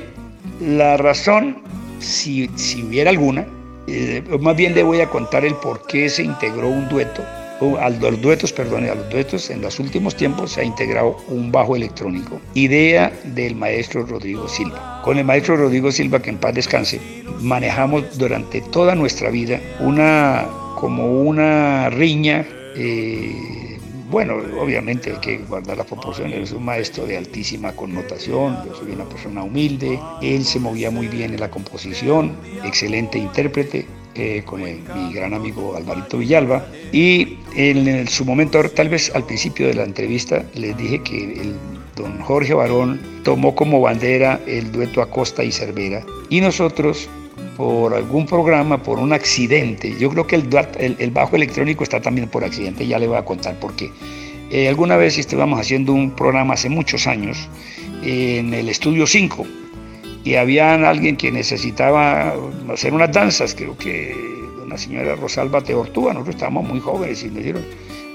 la razón si, hubiera alguna, eh, más bien le voy a contar el por qué se integró un dueto, o a los duetos, perdón, a los duetos en los últimos tiempos se ha integrado un bajo electrónico, idea del maestro Rodrigo Silva. Con el maestro Rodrigo Silva, que en paz descanse, manejamos durante toda nuestra vida una como una riña eh, bueno, obviamente hay que guardar las proporciones, es un maestro de altísima connotación, yo soy una persona humilde, él se movía muy bien en la composición, excelente intérprete, eh, con mi gran amigo Alvarito Villalba. Y en, su momento, tal vez al principio de la entrevista, les dije que el don Jorge Barón tomó como bandera el dueto Acosta y Cervera. Y nosotros por algún programa, por un accidente. Yo creo que el, bajo electrónico está también por accidente, ya le voy a contar por qué. Eh, alguna vez estábamos haciendo un programa hace muchos años en el estudio 5 y había alguien que necesitaba hacer unas danzas, creo que una señora Rosalba Teortúa, nosotros estábamos muy jóvenes y me dijeron,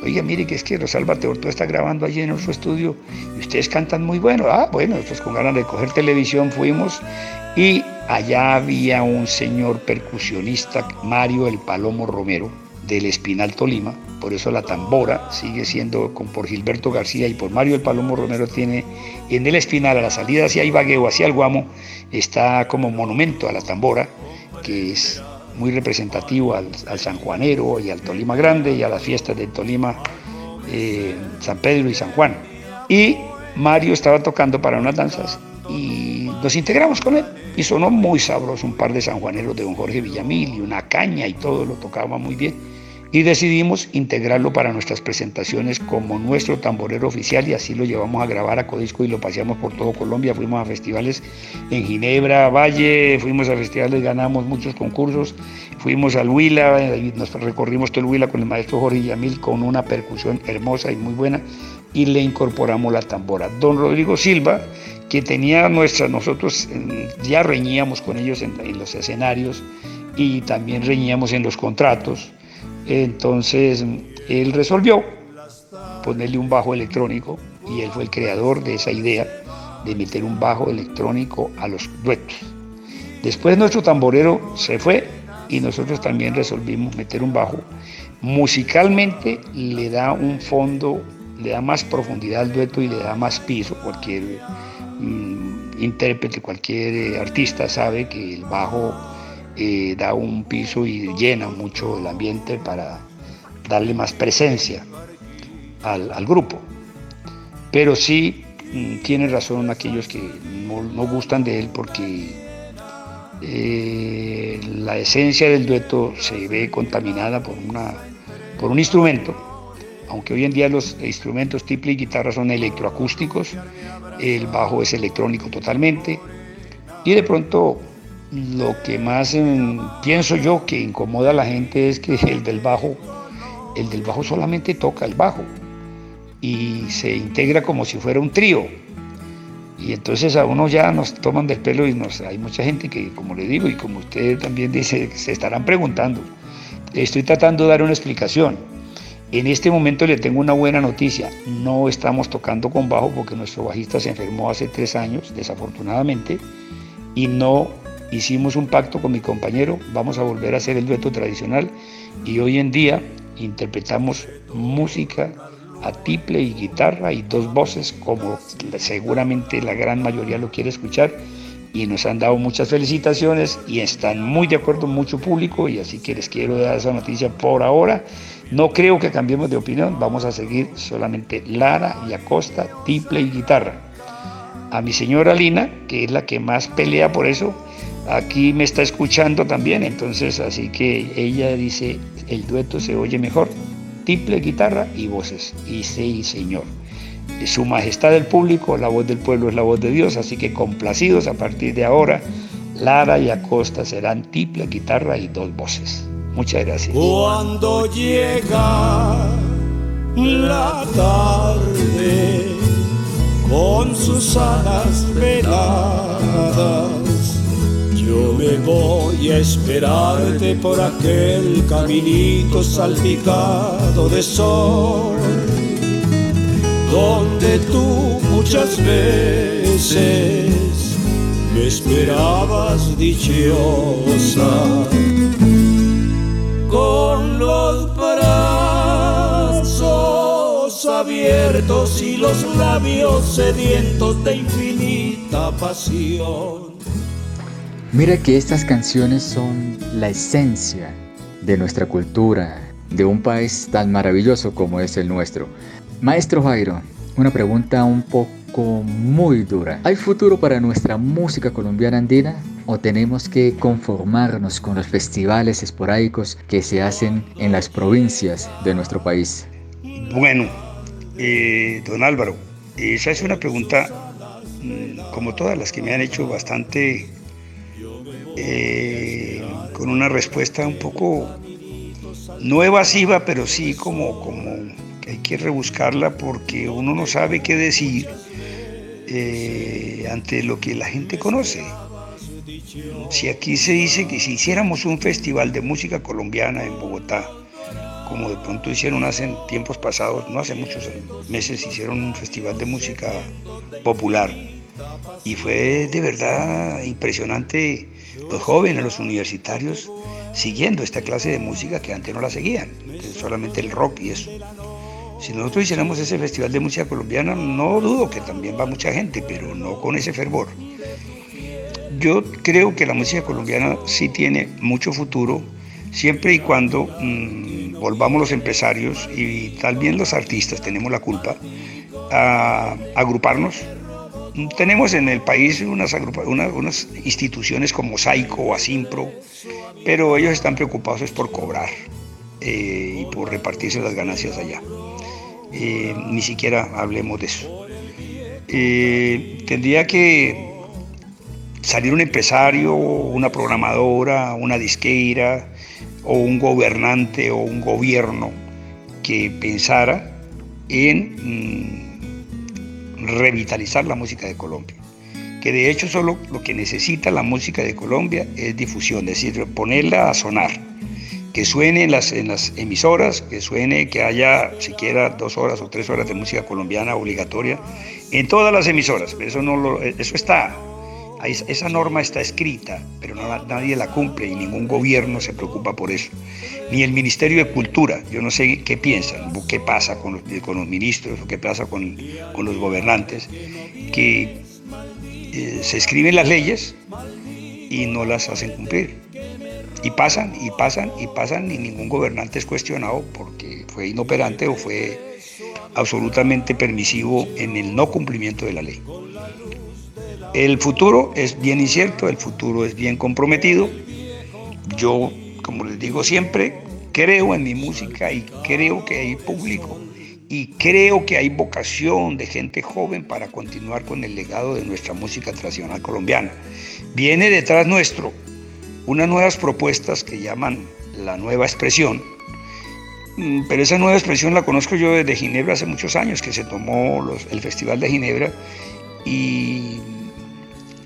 oye, mire que es que Rosalba Teortúa está grabando allí en nuestro estudio y ustedes cantan muy bueno. Ah, bueno, pues con ganas de coger televisión fuimos y allá había un señor percusionista, Mario el Palomo Romero, del Espinal Tolima, por eso la tambora sigue siendo con, por Gilberto García y por Mario el Palomo Romero tiene en el Espinal a la salida hacia Ibagueo, hacia el Guamo, está como monumento a la tambora, que es muy representativo al, San Juanero y al Tolima Grande y a las fiestas de Tolima, eh, San Pedro y San Juan. Y Mario estaba tocando para unas danzas y nos integramos con él. Y sonó muy sabroso un par de sanjuaneros de don Jorge Villamil y una caña y todo lo tocaba muy bien. Y decidimos integrarlo para nuestras presentaciones como nuestro tamborero oficial y así lo llevamos a grabar a Codisco y lo paseamos por todo Colombia. Fuimos a festivales en Ginebra, Valle, fuimos a festivales, ganamos muchos concursos, fuimos al Huila, nos recorrimos todo el Huila con el maestro Jorge Villamil con una percusión hermosa y muy buena y le incorporamos la tambora. Don Rodrigo Silva, que tenía nuestras, nosotros ya reñíamos con ellos en, los escenarios y también reñíamos en los contratos. Entonces él resolvió ponerle un bajo electrónico y él fue el creador de esa idea de meter un bajo electrónico a los duetos. Después nuestro tamborero se fue y nosotros también resolvimos meter un bajo. Musicalmente le da un fondo le da más profundidad al dueto y le da más piso. Cualquier mm, intérprete, cualquier eh, artista sabe que el bajo eh, da un piso y llena mucho el ambiente para darle más presencia al, grupo. Pero sí mm, tiene razón aquellos que no, gustan de él porque eh, la esencia del dueto se ve contaminada por, una, por un instrumento aunque hoy en día los instrumentos tiple y guitarra son electroacústicos, el bajo es electrónico totalmente, y de pronto lo que más em, pienso yo que incomoda a la gente es que el del bajo, el del bajo solamente toca el bajo y se integra como si fuera un trío. Y entonces a uno ya nos toman del pelo y nos, hay mucha gente que, como le digo, y como usted también dice, se estarán preguntando. Estoy tratando de dar una explicación. En este momento le tengo una buena noticia. No estamos tocando con bajo porque nuestro bajista se enfermó hace tres años, desafortunadamente, y no hicimos un pacto con mi compañero. Vamos a volver a hacer el dueto tradicional y hoy en día interpretamos música a tiple y guitarra y dos voces como seguramente la gran mayoría lo quiere escuchar y nos han dado muchas felicitaciones y están muy de acuerdo mucho público y así que les quiero dar esa noticia por ahora no creo que cambiemos de opinión, vamos a seguir solamente Lara y Acosta, tiple y guitarra. A mi señora Lina, que es la que más pelea por eso, aquí me está escuchando también, entonces así que ella dice, el dueto se oye mejor, tiple, guitarra y voces. Y sí, señor. Su majestad del público, la voz del pueblo es la voz de Dios, así que complacidos a partir de ahora, Lara y Acosta serán tiple, guitarra y dos voces. Muchas gracias. Cuando llega la tarde con sus alas veladas, yo me voy a esperarte por aquel caminito salpicado de sol, donde tú muchas veces me esperabas dichosa con los brazos abiertos y los labios sedientos de infinita pasión. Mira que estas canciones son la esencia de nuestra cultura, de un país tan maravilloso como es el nuestro. Maestro Jairo, una pregunta un poco muy dura. ¿Hay futuro para nuestra música colombiana andina? o tenemos que conformarnos con los festivales esporádicos que se hacen en las provincias de nuestro país? Bueno, eh, don Álvaro, esa es una pregunta, mm, como todas las que me han hecho, bastante eh, con una respuesta un poco no evasiva, pero sí como, como hay que rebuscarla porque uno no sabe qué decir eh, ante lo que la gente conoce. Si aquí se dice que si hiciéramos un festival de música colombiana en Bogotá, como de pronto hicieron hace tiempos pasados, no hace muchos meses, hicieron un festival de música popular. Y fue de verdad impresionante. Los jóvenes, los universitarios, siguiendo esta clase de música que antes no la seguían, solamente el rock y eso. Si nosotros hiciéramos ese festival de música colombiana, no dudo que también va mucha gente, pero no con ese fervor. Yo creo que la música colombiana sí tiene mucho futuro, siempre y cuando mm, volvamos los empresarios y tal vez los artistas, tenemos la culpa, a, agruparnos. Tenemos en el país unas, instituciones como SAICO o ASIMPRO, pero ellos están preocupados por cobrar eh, y por repartirse las ganancias allá. Eh, ni siquiera hablemos de eso. Eh, tendría que salir un empresario, una programadora, una disqueira o un gobernante o un gobierno que pensara en mm, revitalizar la música de Colombia. Que de hecho solo lo que necesita la música de Colombia es difusión, es decir, ponerla a sonar que suene en las, emisoras, que suene, que haya siquiera dos horas o tres horas de música colombiana obligatoria en todas las emisoras. Eso, no lo, eso está, esa norma está escrita, pero nadie la cumple y ningún gobierno se preocupa por eso. Ni el Ministerio de Cultura, yo no sé qué piensan, qué pasa con los, ministros qué pasa con, con los gobernantes, que eh, se escriben las leyes y no las hacen cumplir. Y pasan, y pasan, y pasan, y ningún gobernante es cuestionado porque fue inoperante o fue absolutamente permisivo en el no cumplimiento de la ley. El futuro es bien incierto, el futuro es bien comprometido. Yo, como les digo siempre, creo en mi música y creo que hay público y creo que hay vocación de gente joven para continuar con el legado de nuestra música tradicional colombiana. Viene detrás nuestro unas nuevas propuestas que llaman la nueva expresión, mm, pero esa nueva expresión la conozco yo desde Ginebra hace muchos años, que se tomó el Festival de Ginebra y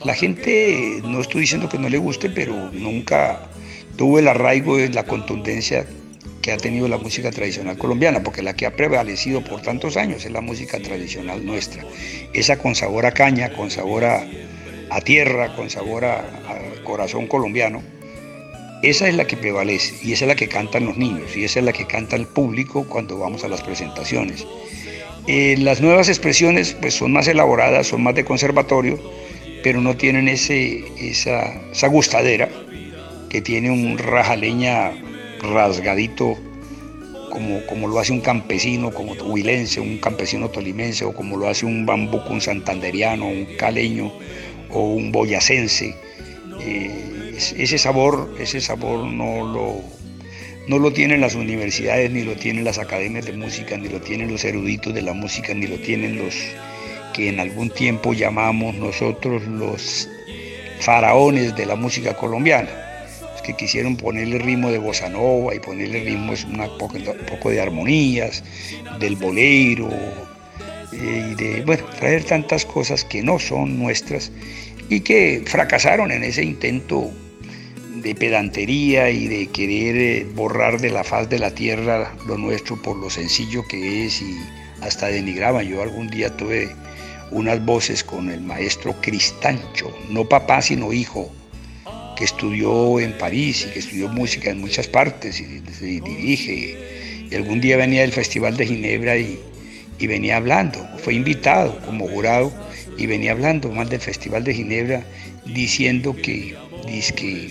la gente, no estoy diciendo que no le guste, pero nunca tuvo el arraigo y la contundencia que ha tenido la música tradicional colombiana, porque la que ha prevalecido por tantos años es la música tradicional nuestra, esa con sabor a caña, con sabor a, tierra, con sabor a corazón colombiano, esa es la que prevalece y esa es la que cantan los niños y esa es la que canta el público cuando vamos a las presentaciones. Eh, las nuevas expresiones pues, son más elaboradas, son más de conservatorio, pero no tienen ese, esa, esa gustadera que tiene un rajaleña rasgadito como, como, lo hace un campesino, como huilense, un campesino tolimense, o como lo hace un bambuco, un santanderiano, un caleño o un boyacense. Eh, ese sabor, ese sabor no lo, no lo tienen las universidades, ni lo tienen las academias de música, ni lo tienen los eruditos de la música, ni lo tienen los que en algún tiempo llamamos nosotros los faraones de la música colombiana, que quisieron ponerle ritmo de bossa nova y ponerle ritmo un poco, de armonías, del bolero, y de bueno, traer tantas cosas que no son nuestras y que fracasaron en ese intento de pedantería y de querer eh, borrar de la faz de la tierra lo nuestro por lo sencillo que es y hasta denigraban. Yo algún día tuve unas voces con el maestro Cristancho, no papá sino hijo, que estudió en París y que estudió música en muchas partes y, dirige. Y algún día venía del Festival de Ginebra y, y venía hablando, fue invitado como jurado y venía hablando más del Festival de Ginebra diciendo que, que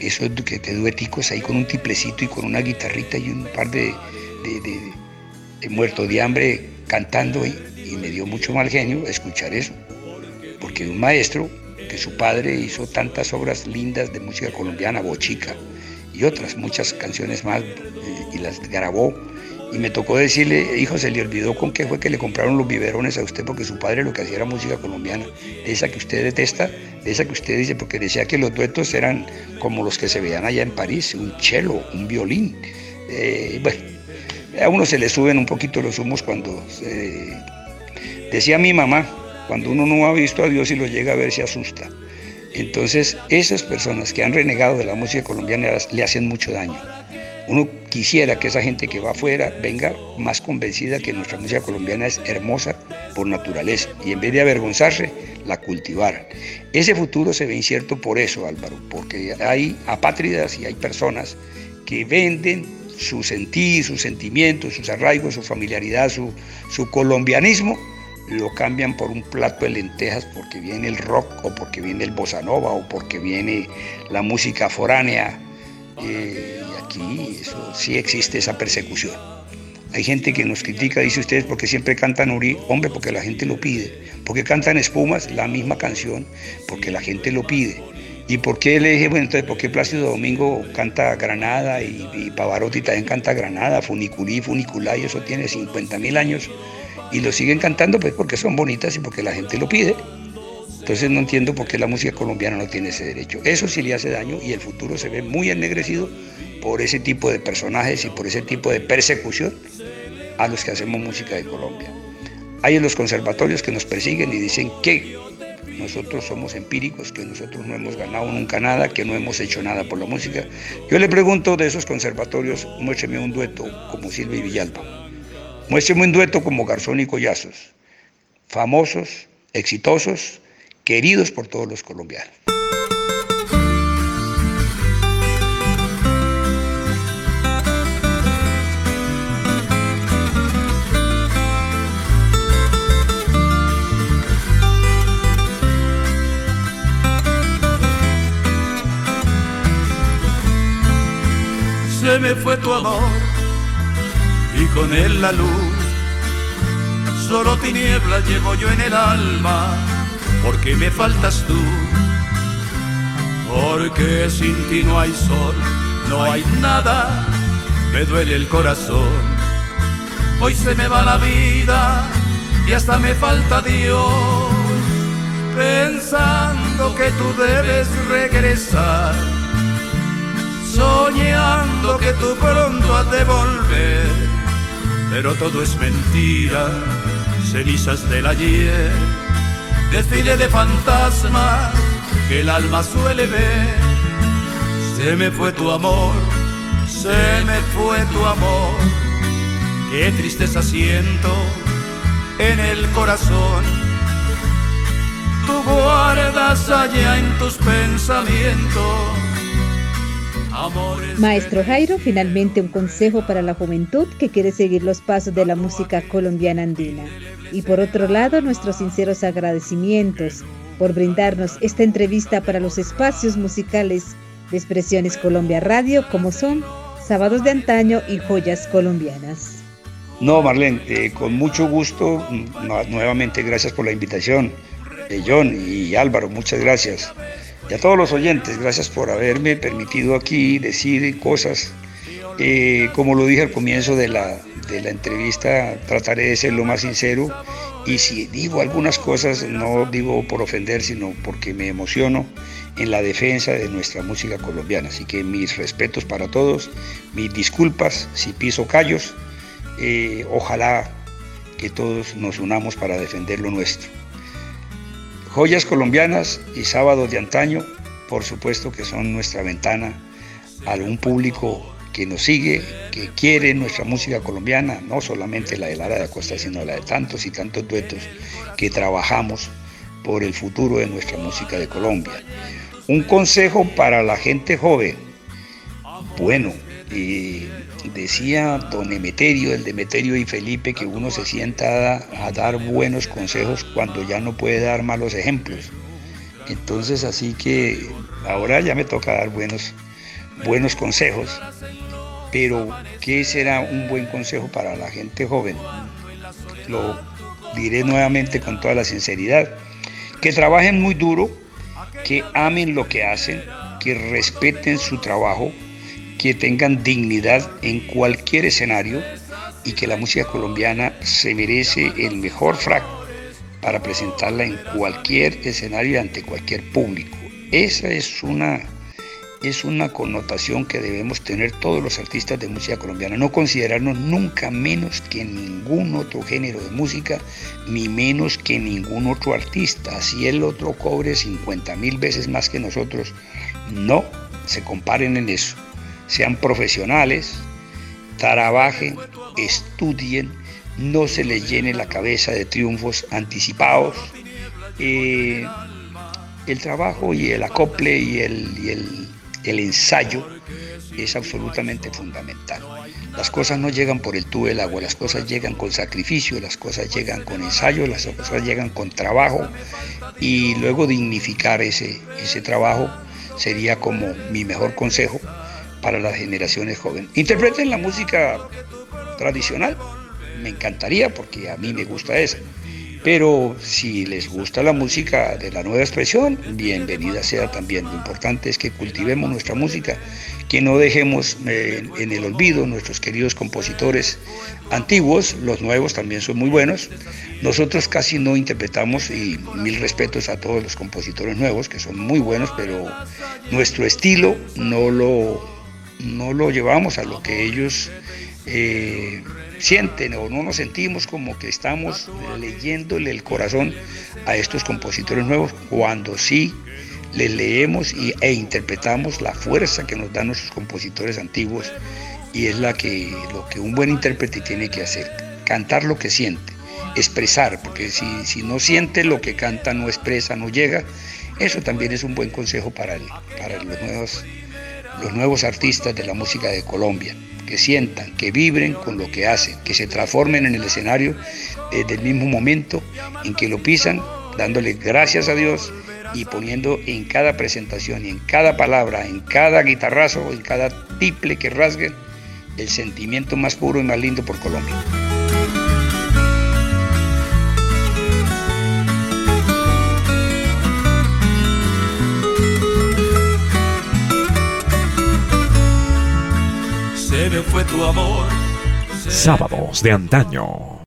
eso es que te dueticos ahí con un tiplecito y con una guitarrita y un par de, de, muertos de hambre cantando y, y, me dio mucho mal genio escuchar eso, porque un maestro que su padre hizo tantas obras lindas de música colombiana, Bochica y otras muchas canciones más eh, y las grabó y me tocó decirle, hijo, se le olvidó con qué fue que le compraron los biberones a usted porque su padre lo que hacía era música colombiana, esa que usted detesta, de esa que usted dice, porque decía que los duetos eran como los que se veían allá en París, un cello, un violín. Eh, bueno, a uno se le suben un poquito los humos cuando... decía mi mamá, cuando uno no ha visto a Dios y lo llega a ver se asusta. Entonces, esas personas que han renegado de la música colombiana le hacen mucho daño Uno quisiera que esa gente que va afuera venga más convencida que nuestra música colombiana es hermosa por naturaleza y en vez de avergonzarse, la cultivaran. Ese futuro se ve incierto por eso, Álvaro, porque hay apátridas y hay personas que venden su sentir, sus sentimientos, sus arraigos, su familiaridad, su, colombianismo, lo cambian por un plato de lentejas porque viene el rock o porque viene el bossa nova o porque viene la música foránea. Eh, aquí eso, sí existe esa persecución. Hay gente que nos critica, dice ustedes, porque siempre cantan Uri, hombre, porque la gente lo pide. Porque cantan Espumas, la misma canción, porque la gente lo pide. ¿Y por qué le dije, bueno, entonces, por qué Plácido Domingo canta Granada y, Pavarotti también canta Granada, Funiculí, Funiculá, y eso tiene 50 mil años? Y lo siguen cantando, pues porque son bonitas y porque la gente lo pide. Entonces no entiendo por qué la música colombiana no tiene ese derecho. Eso sí le hace daño y el futuro se ve muy ennegrecido por ese tipo de personajes y por ese tipo de persecución a los que hacemos música de Colombia. Hay en los conservatorios que nos persiguen y dicen que nosotros somos empíricos, que nosotros no hemos ganado nunca nada, que no hemos hecho nada por la música. Yo le pregunto de esos conservatorios, muéstreme un dueto como Silvia y Villalba, muéstreme un dueto como Garzón y Collazos, famosos, exitosos, queridos por todos los colombianos. Se me fue tu amor y con él la luz. Solo tinieblas llevo yo en el alma porque me faltas tú. Porque sin ti no hay sol, no hay nada, me duele el corazón. Hoy se me va la vida y hasta me falta Dios, pensando que tú debes regresar soñando que tú pronto has de volver, pero todo es mentira, cenizas del ayer, desfile de fantasmas que el alma suele ver. Se me fue tu amor, se me fue tu amor, qué tristeza siento en el corazón. Tú guardas allá en tus pensamientos Maestro Jairo, finalmente un consejo para la juventud que quiere seguir los pasos de la música colombiana andina. Y por otro lado, nuestros sinceros agradecimientos por brindarnos esta entrevista para los espacios musicales de Expresiones Colombia Radio, como son Sábados de Antaño y Joyas Colombianas. No, Marlene, eh, con mucho gusto, nuevamente gracias por la invitación, de John y Álvaro, muchas gracias. Y a todos los oyentes, gracias por haberme permitido aquí decir cosas. Eh, como lo dije al comienzo de la, de la entrevista, trataré de ser lo más sincero y si digo algunas cosas, no digo por ofender, sino porque me emociono en la defensa de nuestra música colombiana. Así que mis respetos para todos, mis disculpas si piso callos, eh, ojalá que todos nos unamos para defender lo nuestro. Joyas colombianas y sábados de antaño, por supuesto que son nuestra ventana a un público que nos sigue, que quiere nuestra música colombiana, no solamente la de Lara de Acosta, sino la de tantos y tantos duetos que trabajamos por el futuro de nuestra música de Colombia. Un consejo para la gente joven. Bueno, y decía don Emeterio, el Demeterio y Felipe, que uno se sienta a, dar buenos consejos cuando ya no puede dar malos ejemplos. Entonces así que ahora ya me toca dar buenos, buenos consejos. Pero ¿qué será un buen consejo para la gente joven? Lo diré nuevamente con toda la sinceridad. Que trabajen muy duro, que amen lo que hacen, que respeten su trabajo, que tengan dignidad en cualquier escenario y que la música colombiana se merece el mejor frac para presentarla en cualquier escenario y ante cualquier público. Esa es una, es una connotación que debemos tener todos los artistas de música colombiana, no considerarnos nunca menos que ningún otro género de música, ni menos que ningún otro artista. Así el otro cobre 50 mil veces más que nosotros, no se comparen en eso sean profesionales, trabajen, estudien, no se les llene la cabeza de triunfos anticipados. Eh, el trabajo y el acople y el, el ensayo es absolutamente fundamental. Las cosas no llegan por el tubo del agua, las cosas llegan con sacrificio, las cosas llegan con ensayo, las cosas llegan con trabajo y luego dignificar ese, ese trabajo sería como mi mejor consejo para las generaciones jóvenes. Interpreten la música tradicional, me encantaría porque a mí me gusta esa. Pero si les gusta la música de la nueva expresión, bienvenida sea también. Lo importante es que cultivemos nuestra música, que no dejemos eh, en el olvido nuestros queridos compositores antiguos, los nuevos también son muy buenos. Nosotros casi no interpretamos y mil respetos a todos los compositores nuevos, que son muy buenos, pero nuestro estilo no lo, no lo llevamos a lo que ellos... Eh, sienten o no nos sentimos como que estamos leyéndole el corazón a estos compositores nuevos cuando sí les leemos y, e interpretamos la fuerza que nos dan nuestros compositores antiguos y es la que, lo que un buen intérprete tiene que hacer, cantar lo que siente, expresar, porque si, si no siente lo que canta, no expresa, no llega, eso también es un buen consejo para, para los, nuevos, los nuevos artistas de la música de Colombia que sientan, que vibren con lo que hacen, que se transformen en el escenario desde el mismo momento en que lo pisan, dándole gracias a Dios y poniendo en cada presentación y en cada palabra, en cada guitarrazo, en cada tiple que rasguen, el sentimiento más puro y más lindo por Colombia. Sábados de antaño.